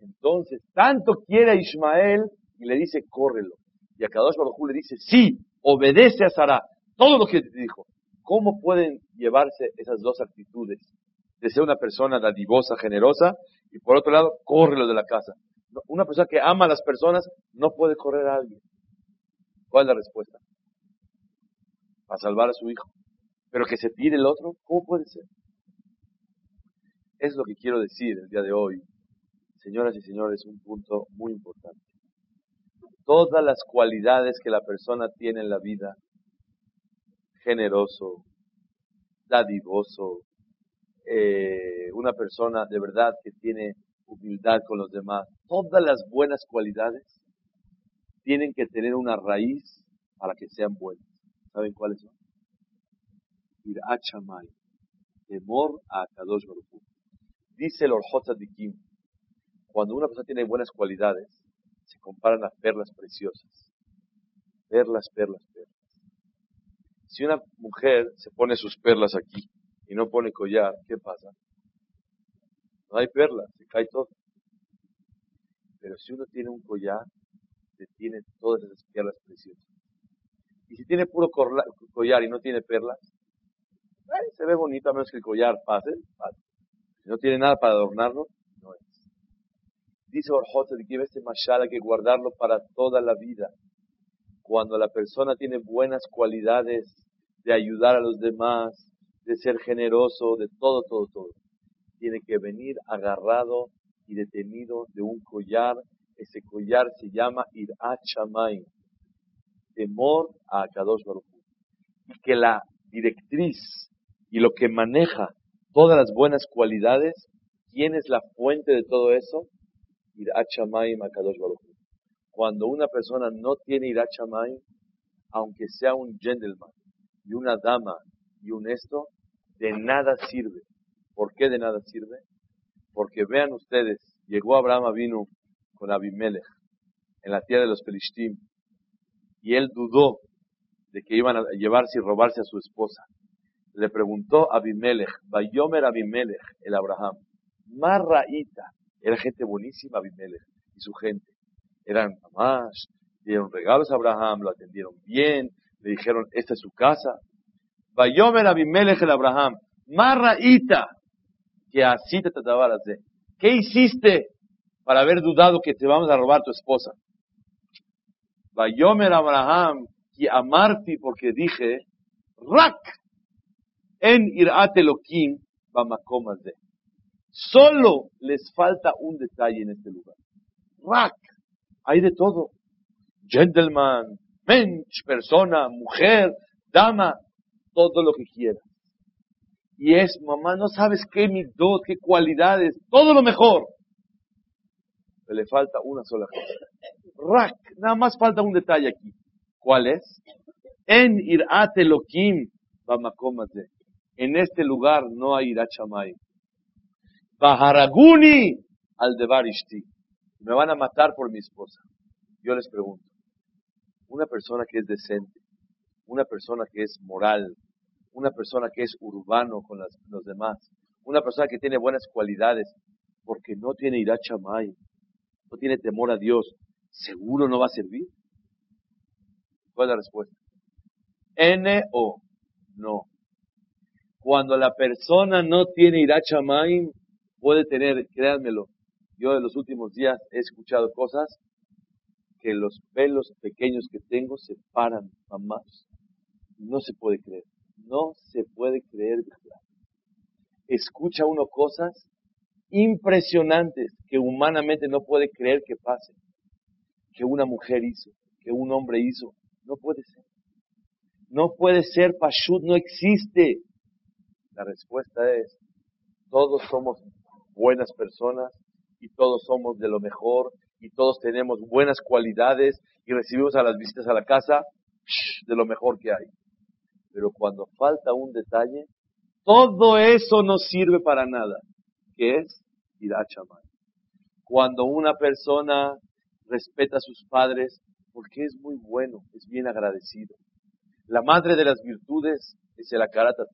Entonces, tanto quiere a Ismael y le dice, córrelo. Y a Kadosh Baruj le dice, sí, obedece a Sara, todo lo que te dijo. ¿Cómo pueden llevarse esas dos actitudes? De ser una persona dadivosa, generosa, y por otro lado, lo de la casa. Una persona que ama a las personas no puede correr a alguien. ¿Cuál es la respuesta? Para salvar a su hijo. Pero que se tire el otro, ¿cómo puede ser? Es lo que quiero decir el día de hoy. Señoras y señores, un punto muy importante. Todas las cualidades que la persona tiene en la vida, generoso, dadivoso, eh, una persona de verdad que tiene humildad con los demás, todas las buenas cualidades tienen que tener una raíz para que sean buenas. ¿Saben cuáles son? Irachamay, temor a Kadosh Baruch Dice el Orjot Kim, cuando una persona tiene buenas cualidades, se comparan a perlas preciosas. Perlas, perlas, perlas. Si una mujer se pone sus perlas aquí y no pone collar, ¿qué pasa? No hay perlas, se cae todo. Pero si uno tiene un collar, se tiene todas esas perlas preciosas. Y si tiene puro collar y no tiene perlas, se ve bonito a menos que el collar pase, Si no tiene nada para adornarlo, no es. Dice Orjot de que este mashal hay que guardarlo para toda la vida. Cuando la persona tiene buenas cualidades de ayudar a los demás, de ser generoso, de todo, todo, todo, tiene que venir agarrado y detenido de un collar. Ese collar se llama Irat temor a Kadosh Baruch Y que la directriz y lo que maneja todas las buenas cualidades, ¿quién es la fuente de todo eso? Irat a Kadosh Baruch Cuando una persona no tiene Irat aunque sea un gentleman y una dama y un esto, de nada sirve. ¿Por qué de nada sirve? Porque vean ustedes, llegó Abraham vino con Abimelech en la tierra de los Pelishtim y él dudó de que iban a llevarse y robarse a su esposa. Le preguntó a Abimelech, Bayomer Abimelech, el Abraham, Marraíta, era gente buenísima Abimelech y su gente. Eran mamás, dieron regalos a Abraham, lo atendieron bien, le dijeron, esta es su casa. Bayomer Abimelech el Abraham, Marraíta, que así te trataban de. ¿Qué hiciste para haber dudado que te vamos a robar tu esposa? Vayomer Abraham, y amarti porque dije, Rak, en irate lokim, de. Solo les falta un detalle en este lugar. Rak, hay de todo. Gentleman, mensch, persona, mujer, dama, todo lo que quiera. Y es, mamá, no sabes qué dos, qué cualidades, todo lo mejor. Pero le falta una sola cosa. Rak, nada más falta un detalle aquí. ¿Cuál es? En irate lokim de. En este lugar no hay irachamay. Baharaguni al devarishti. Me van a matar por mi esposa. Yo les pregunto, una persona que es decente, una persona que es moral, una persona que es urbano con los demás, una persona que tiene buenas cualidades, porque no tiene irachamay, no tiene temor a Dios, ¿seguro no va a servir? ¿Cuál es la respuesta? N o no. Cuando la persona no tiene irachamayim, puede tener, créanmelo, yo en los últimos días he escuchado cosas que los pelos pequeños que tengo se paran, mamás. No se puede creer. No se puede creer. Escucha uno cosas impresionantes que humanamente no puede creer que pasen que una mujer hizo, que un hombre hizo. No puede ser. No puede ser, Pashut no existe. La respuesta es, todos somos buenas personas y todos somos de lo mejor y todos tenemos buenas cualidades y recibimos a las visitas a la casa de lo mejor que hay. Pero cuando falta un detalle, todo eso no sirve para nada, que es ir a chamar. Cuando una persona respeta a sus padres porque es muy bueno, es bien agradecido. La madre de las virtudes es el akarata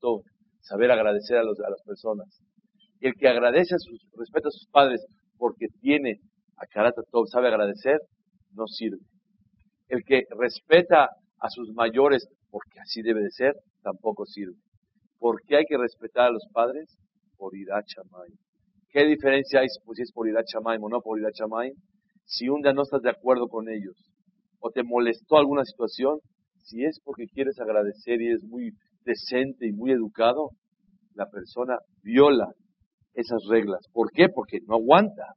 saber agradecer a, las personas. El que agradece a sus, respeta a sus padres porque tiene akarata sabe agradecer, no sirve. El que respeta a sus mayores, porque así debe de ser, tampoco sirve. ¿Por qué hay que respetar a los padres? Por Irat ¿Qué diferencia hay si es por Irat o no por Irat Si un día no estás de acuerdo con ellos, o te molestó alguna situación, si es porque quieres agradecer y es muy decente y muy educado, la persona viola esas reglas. ¿Por qué? Porque no aguanta.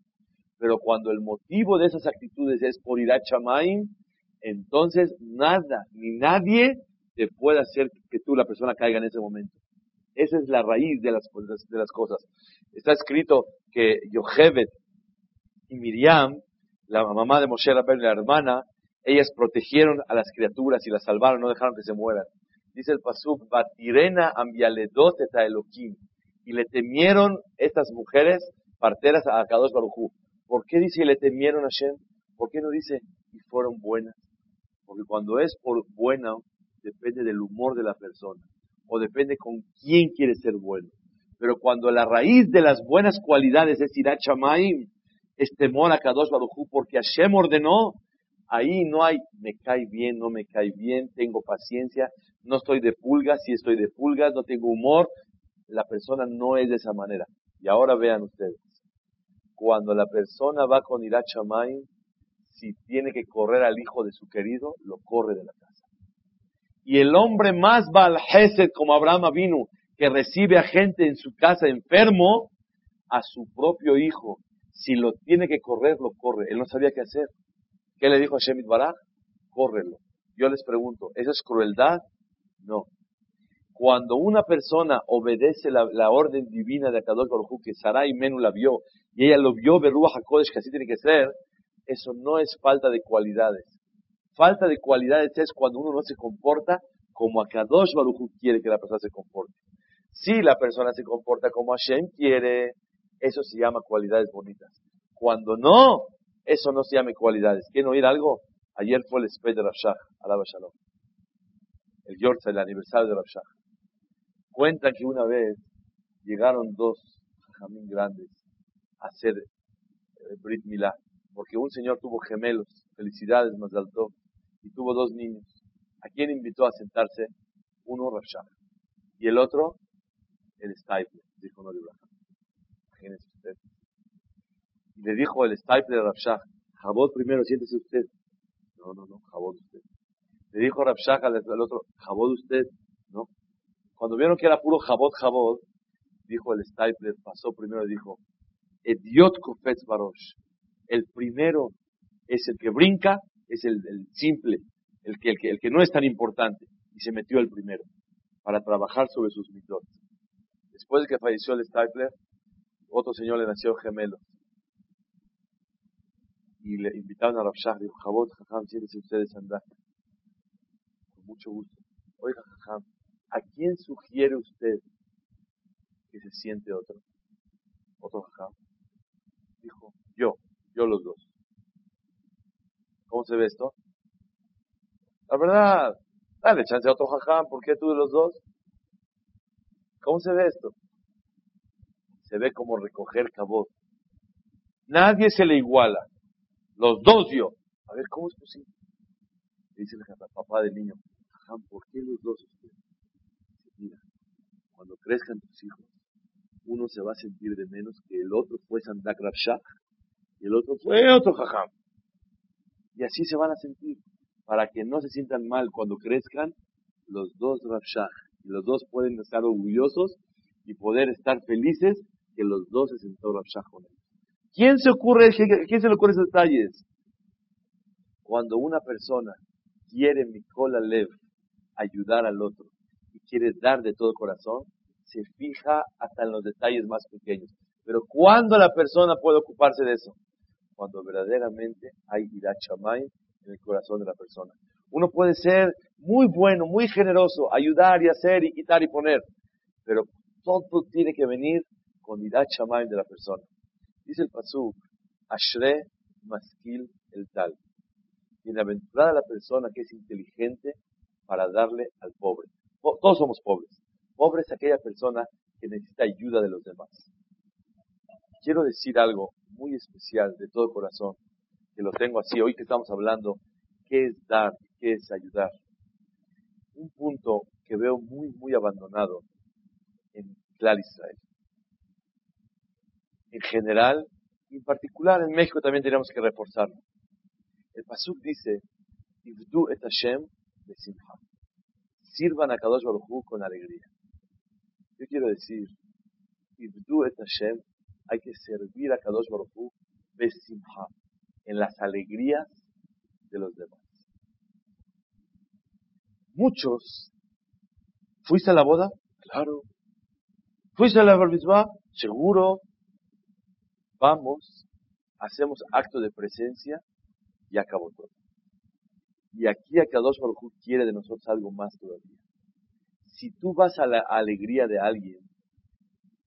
Pero cuando el motivo de esas actitudes es por ir a entonces nada ni nadie te puede hacer que tú, la persona, caiga en ese momento. Esa es la raíz de las, de las cosas. Está escrito que Yochebet y Miriam, la mamá de Moshe Rabbeinu, la hermana, ellas protegieron a las criaturas y las salvaron, no dejaron que se mueran. Dice el Pasuk, Batirena ambialedot Elohim. Y le temieron estas mujeres parteras a Kadosh Barujú. ¿Por qué dice le temieron a Shem? ¿Por qué no dice y fueron buenas? Porque cuando es por buena, depende del humor de la persona. O depende con quién quiere ser bueno. Pero cuando la raíz de las buenas cualidades es Irachamaim, es temor a Kadosh Barujú, porque Hashem ordenó, ahí no hay me cae bien, no me cae bien, tengo paciencia, no estoy de pulgas, si estoy de pulgas, no tengo humor. La persona no es de esa manera. Y ahora vean ustedes, cuando la persona va con Irachamay, si tiene que correr al hijo de su querido, lo corre de la casa. Y el hombre más Baal como Abraham vino, que recibe a gente en su casa enfermo, a su propio hijo, si lo tiene que correr, lo corre. Él no sabía qué hacer. ¿Qué le dijo a Shemit Barak? Córrelo. Yo les pregunto, ¿eso es crueldad? No. Cuando una persona obedece la, orden divina de Akadosh Baruj que Sarai Menu la vio, y ella lo vio, Beruah HaKodesh, que así tiene que ser, eso no es falta de cualidades. Falta de cualidades es cuando uno no se comporta como Akadosh Baruj quiere que la persona se comporte. Si la persona se comporta como Hashem quiere, eso se llama cualidades bonitas. Cuando no, eso no se llama cualidades. ¿Quieren oír algo? Ayer fue el esped de Rashah, alaba Shalom. El Yorza, el aniversario de Rashah. Cuentan que una vez llegaron dos jamín grandes a hacer eh, Brit Milá, porque un señor tuvo gemelos, felicidades, más alto, y tuvo dos niños. ¿A quién invitó a sentarse? Uno Rashah y el otro el Stipler, dijo no Imagínense usted. Y le dijo el Stipler a Rashah, Jabot primero, siéntese usted. No, no, no, Jabot usted. Le dijo Rabshah al otro, Jabot usted. No, cuando vieron que era puro jabot, jabot, dijo el Stapler, pasó primero y dijo, Ediot Kofetz Barosh. El primero es el que brinca, es el, simple, el que, el, que, no es tan importante. Y se metió el primero para trabajar sobre sus mitos. Después de que falleció el Stapler, otro señor le nació gemelo. Y le invitaron a Rabshah, dijo, Jabot, Jajam, siéntese ustedes andar. Con mucho gusto. Oiga, Jajam, ¿A quién sugiere usted que se siente otro? Otro jajam. Dijo, yo, yo los dos. ¿Cómo se ve esto? La verdad, dale chance a otro jajam, ¿por qué tú de los dos? ¿Cómo se ve esto? Se ve como recoger cabot. Nadie se le iguala. Los dos yo. A ver, ¿cómo es posible? Dice el papá del niño, jajam, ¿por qué los dos ustedes? Mira, cuando crezcan tus hijos, uno se va a sentir de menos que el otro fue Sandak Rabshah y el otro fue otro Jajam. Y así se van a sentir. Para que no se sientan mal cuando crezcan, los dos Rabshah y los dos pueden estar orgullosos y poder estar felices que los dos se sentó Rabshah con él. ¿Quién se ocurre, quién se le ocurre esos detalles? Cuando una persona quiere Mikola Lev ayudar al otro quiere dar de todo corazón, se fija hasta en los detalles más pequeños. Pero ¿cuándo la persona puede ocuparse de eso? Cuando verdaderamente hay irachamay en el corazón de la persona. Uno puede ser muy bueno, muy generoso, ayudar y hacer y quitar y poner, pero todo tiene que venir con irachamay de la persona. Dice el Pasuk, Ashre Maskil el tal. Bienaventurada la persona que es inteligente para darle al pobre. Todos somos pobres. Pobre es aquella persona que necesita ayuda de los demás. Quiero decir algo muy especial de todo corazón, que lo tengo así hoy que estamos hablando qué es dar, qué es ayudar. Un punto que veo muy, muy abandonado en Clar Israel. En general, en particular en México también tenemos que reforzarlo. El Pasuk dice, Ibdu et Hashem simha. Sirvan a Kadosh Baruj con alegría. Yo quiero decir, Ibdu et Hashem, hay que servir a Kadosh Baruj simha, en las alegrías de los demás. Muchos, ¿fuiste a la boda? Claro. ¿Fuiste a la barbizba? Seguro. Vamos, hacemos acto de presencia y acabó todo. Y aquí Akadosh Baruj quiere de nosotros algo más todavía. Si tú vas a la alegría de alguien,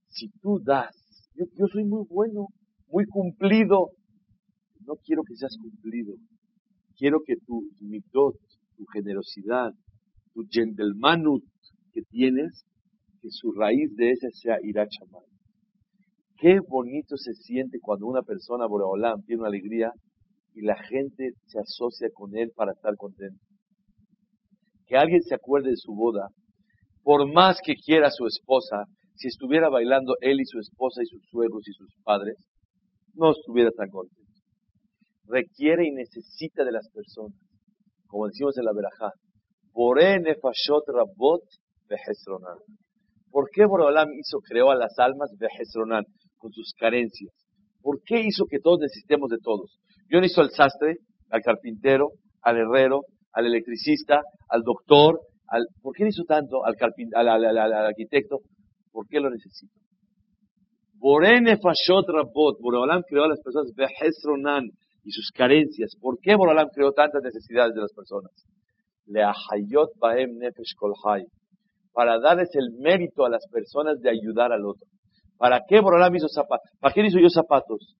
si tú das, yo, soy muy bueno, muy cumplido, no quiero que seas cumplido, quiero que tu mitot, tu generosidad, tu gentlemanut que tienes, que su raíz de ese sea irachamay. Qué bonito se siente cuando una persona, Boreolam, tiene una alegría y la gente se asocia con él para estar contento. Que alguien se acuerde de su boda, por más que quiera su esposa, si estuviera bailando él y su esposa y sus suegros y sus padres, no estuviera tan contento. Requiere y necesita de las personas, como decimos en la verajá, rabot ¿Por qué Borolam hizo, creó a las almas Behesronan, con sus carencias? ¿Por qué hizo que todos necesitemos de todos? Yo necesito al sastre, al carpintero, al herrero, al electricista, al doctor. Al, ¿Por qué hizo tanto al, al, arquitecto? ¿Por qué lo necesito? Borene Fashot Rabot, Borolam creó a las personas Behesronan y sus carencias. ¿Por qué Borolam creó tantas necesidades de las personas? Leahayot Baem Nefesh Kolhai. Para darles el mérito a las personas de ayudar al otro. ¿Para qué Borolam hizo zapatos? ¿Para qué hizo yo zapatos?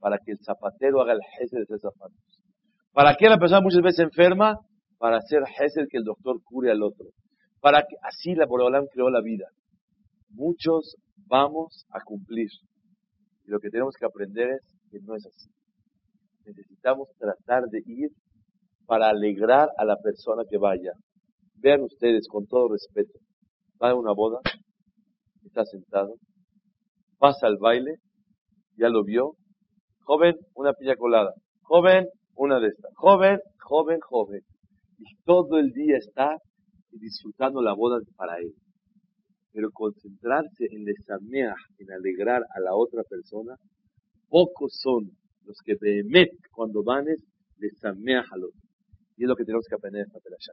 para que el zapatero haga el gesed de zapatos. ¿Para qué la persona muchas veces enferma? Para hacer gesed que el doctor cure al otro. Para que así la Boreolam creó la vida. Muchos vamos a cumplir. Y lo que tenemos que aprender es que no es así. Necesitamos tratar de ir para alegrar a la persona que vaya. Vean ustedes, con todo respeto, va a una boda, está sentado, pasa al baile, ya lo vio, Joven, una piña colada. Joven, una de estas. Joven, joven, joven. Y todo el día está disfrutando la boda para él. Pero concentrarse en desamear, en alegrar a la otra persona, pocos son los que met cuando van es desamear al otro. Y es lo que tenemos que aprender en esta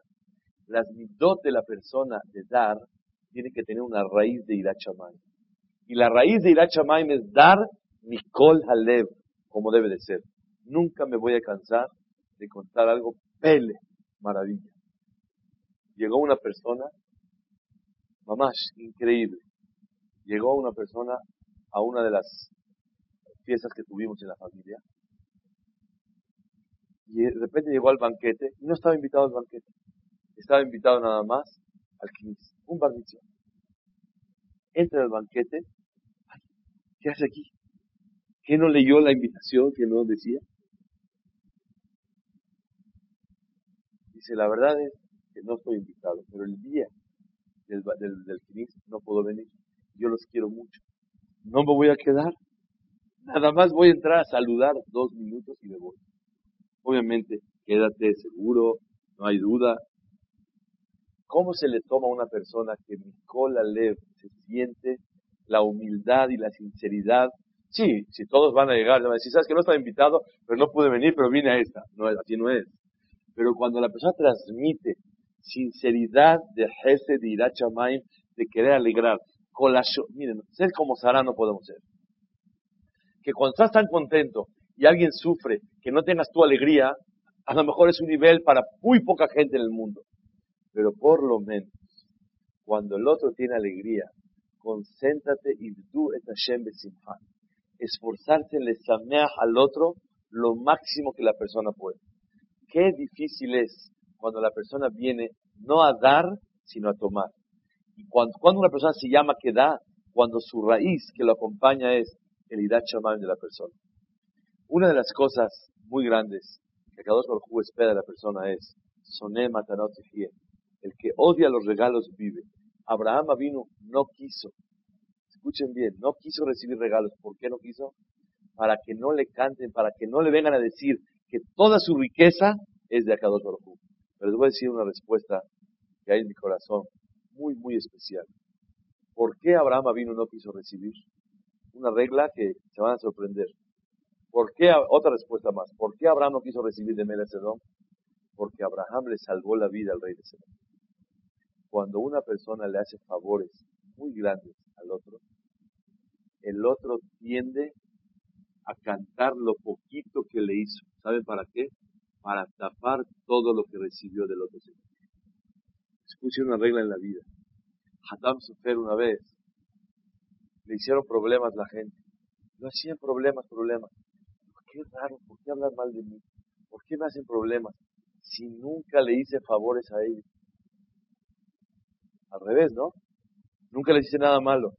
Las midot de la persona de dar tienen que tener una raíz de irachamay. Y la raíz de irachamay es dar Mikol Halev, como debe de ser. Nunca me voy a cansar de contar algo pele, maravilla. Llegó una persona, mamás, increíble. Llegó una persona a una de las fiestas que tuvimos en la familia. Y de repente llegó al banquete y no estaba invitado al banquete. Estaba invitado nada más al knis, un bar Entra al banquete. ¿Qué hace aquí? ¿Qué no leyó la invitación que no decía? Dice, la verdad es que no estoy invitado, pero el día del, del, no puedo venir. Yo los quiero mucho. No me voy a quedar. Nada más voy a entrar a saludar dos minutos y me voy. Obviamente, quédate seguro, no hay duda. ¿Cómo se le toma a una persona que Nicola Lev se siente la humildad y la sinceridad Sí, si todos van a llegar, van a decir, sabes que no estaba invitado, pero no pude venir, pero vine a esta. No, así no es. Pero cuando la persona transmite sinceridad de jefe de Irachamayim, de querer alegrar, con la miren, ser como Sara no podemos ser. Que cuando estás tan contento y alguien sufre, que no tengas tu alegría, a lo mejor es un nivel para muy poca gente en el mundo. Pero por lo menos, cuando el otro tiene alegría, concéntrate y du et Hashem esforzarse en lesamear al otro lo máximo que la persona puede. Qué difícil es cuando la persona viene no a dar, sino a tomar. Y cuando, una persona se llama que da, cuando su raíz que lo acompaña es el Idat de la persona. Una de las cosas muy grandes que cada dos espera de la persona es Soné Matanot El que odia los regalos vive. Abraham vino, no quiso. Escuchen bien, no quiso recibir regalos. ¿Por qué no quiso? Para que no le canten, para que no le vengan a decir que toda su riqueza es de Akadosh Baruj Pero les voy a decir una respuesta que hay en mi corazón, muy, muy especial. ¿Por qué Abraham vino no quiso recibir? Una regla que se van a sorprender. ¿Por qué, otra respuesta más, ¿por qué Abraham no quiso recibir de Sedón? Porque Abraham le salvó la vida al rey de Sedón. Cuando una persona le hace favores muy grandes al otro, el otro tiende a cantar lo poquito que le hizo. ¿Saben para qué? Para tapar todo lo que recibió del otro señor. Una regla en la vida. Hatam Sofer una vez le hicieron problemas la gente. No hacían problemas, problemas qué raro, ¿por qué hablan mal de mí? ¿Por qué me hacen problemas? Si nunca le hice favores a ellos. Al revés, ¿no? Nunca le hice nada malo.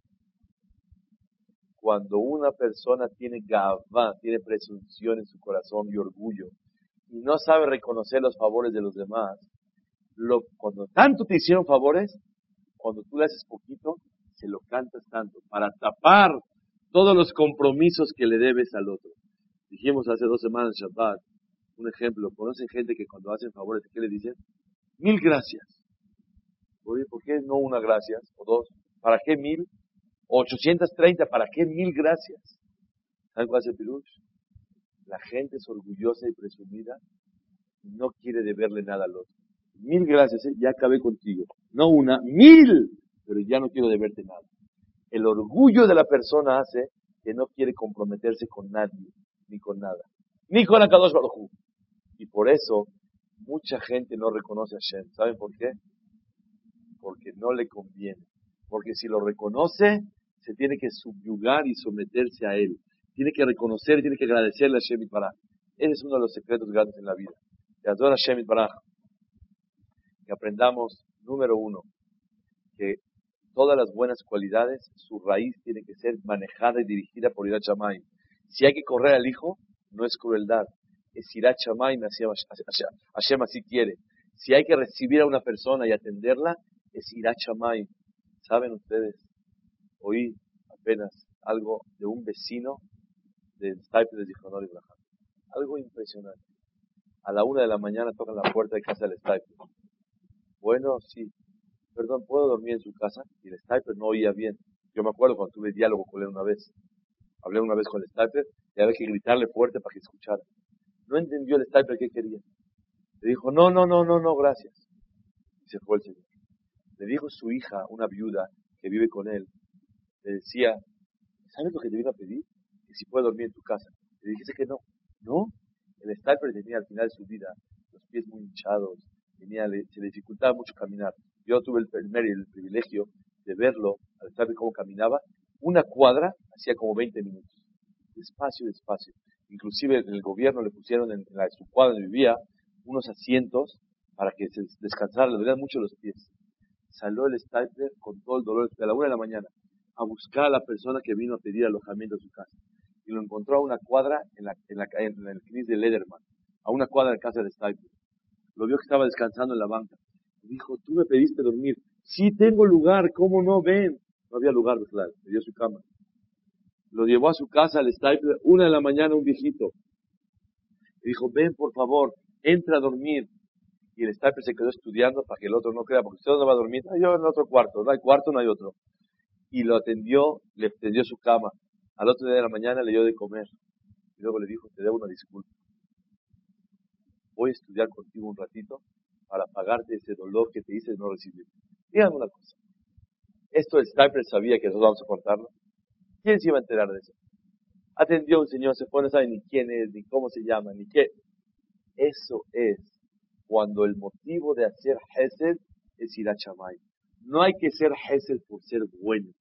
Cuando una persona tiene gavá, tiene presunción en su corazón y orgullo, y no sabe reconocer los favores de los demás, lo, cuando tanto te hicieron favores, cuando tú le haces poquito, se lo cantas tanto, para tapar todos los compromisos que le debes al otro. Dijimos hace dos semanas Shabbat, un ejemplo, conocen gente que cuando hacen favores, ¿qué le dicen? Mil gracias. Oye, ¿por qué no una gracias o dos? ¿Para qué mil? 830, ¿para qué mil gracias? ¿Saben cuál es el pirush? La gente es orgullosa y presumida y no quiere deberle nada al otro. Mil gracias, ¿eh? ya acabé contigo. No una, mil, pero ya no quiero deberte nada. El orgullo de la persona hace que no quiere comprometerse con nadie ni con nada, ni con Akadosh Baruj Y por eso mucha gente no reconoce a Shem. ¿Saben por qué? Porque no le conviene. Porque si lo reconoce, se tiene que subyugar y someterse a él. Tiene que reconocer, tiene que agradecerle a Shem y para. Ese es uno de los secretos grandes en la vida. Que adora Shem y para. Que aprendamos, número uno, que todas las buenas cualidades, su raíz tiene que ser manejada y dirigida por Ira Shamayim. Si hay que correr al hijo, no es crueldad. Es a Shamayim, Hashem así quiere. Si hay que recibir a una persona y atenderla, es a Shamayim. ¿Saben ustedes? Oí apenas algo de un vecino del Stipe de Zichonor Ibrahim. Algo impresionante. A la una de la mañana tocan la puerta de casa del Stipe. Bueno, sí. Perdón, ¿puedo dormir en su casa? Y el Stipe no oía bien. Yo me acuerdo cuando tuve diálogo con él una vez. Hablé una vez con el sniper y había que gritarle fuerte para que escuchara. No entendió el sniper qué quería. Le dijo, no, no, no, no, no, gracias. Y se fue el señor. Le dijo su hija, una viuda que vive con él, le decía, ¿sabes lo que te vino a pedir? Si puede dormir en tu casa. Le dije que no. ¿No? El sniper tenía al final de su vida los pies muy hinchados, tenía, se le dificultaba mucho caminar. Yo tuve el, primer el privilegio de verlo, al sniper cómo caminaba, una cuadra hacía como 20 minutos. Despacio, despacio. Inclusive en el gobierno le pusieron en, la, su cuadra donde vivía unos asientos para que se descansara, le dolían mucho los pies. Salió el sniper con todo el dolor de la una de la mañana a buscar a la persona que vino a pedir alojamiento a su casa. Y lo encontró a una cuadra en, la, en, la, el CNIS de Lederman, a una cuadra de casa del sniper. Lo vio que estaba descansando en la banca. dijo, tú me pediste dormir. Sí tengo lugar, ¿cómo no? Ven. No había lugar, claro. Le dio su cama. Lo llevó a su casa al Stapler, una de la mañana, un viejito. Y dijo, ven por favor, entra a dormir. Y el Stapler se quedó estudiando para que el otro no crea, porque usted no va a dormir. Ah, yo en otro cuarto, no hay cuarto, no hay otro. Y lo atendió, le tendió su cama. Al otro día de la mañana le dio de comer. Y luego le dijo, te debo una disculpa. Voy a estudiar contigo un ratito para pagarte ese dolor que te hice de no recibir. Dígame una cosa. Esto el sniper sabía que nosotros vamos a contarlo. ¿Quién se iba a enterar de eso? Atendió a un señor, se pone, no sabe ni quién es, ni cómo se llama, ni qué. Eso es cuando el motivo de hacer Hesed es ir a Chamay. No hay que ser Hesed por ser buenos.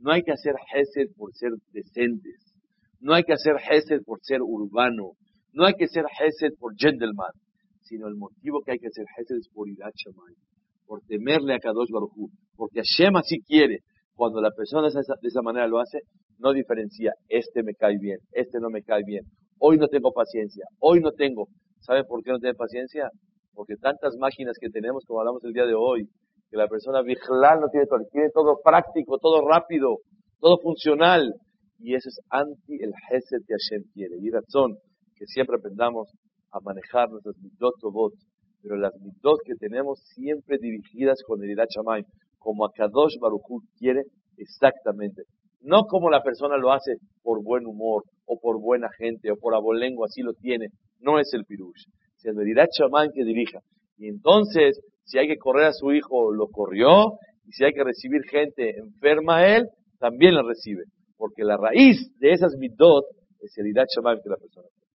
No hay que hacer Hesed por ser decentes. No hay que hacer Hesed por ser urbano. No hay que ser Hesed por gentleman. Sino el motivo que hay que hacer Hesed es por ir a Chamay por temerle a Kadosh Baruj porque Hashem así quiere. Cuando la persona de esa, manera lo hace, no diferencia, este me cae bien, este no me cae bien, hoy no tengo paciencia, hoy no tengo. ¿Saben por qué no tiene paciencia? Porque tantas máquinas que tenemos, como hablamos el día de hoy, que la persona vigilal no tiene todo, quiere todo práctico, todo rápido, todo funcional. Y eso es anti el Hesed que Hashem quiere. Y razón que siempre aprendamos a manejar nuestras mitzvot pero las mitzvot que tenemos siempre dirigidas con el Irat como Akadosh Baruch quiere exactamente. No como la persona lo hace por buen humor, o por buena gente, o por abolengo, así lo tiene. No es el pirush. Sino el Irat que dirija. Y entonces, si hay que correr a su hijo, lo corrió, y si hay que recibir gente enferma a él, también la recibe. Porque la raíz de esas mitzvot es el Irat que la persona tiene.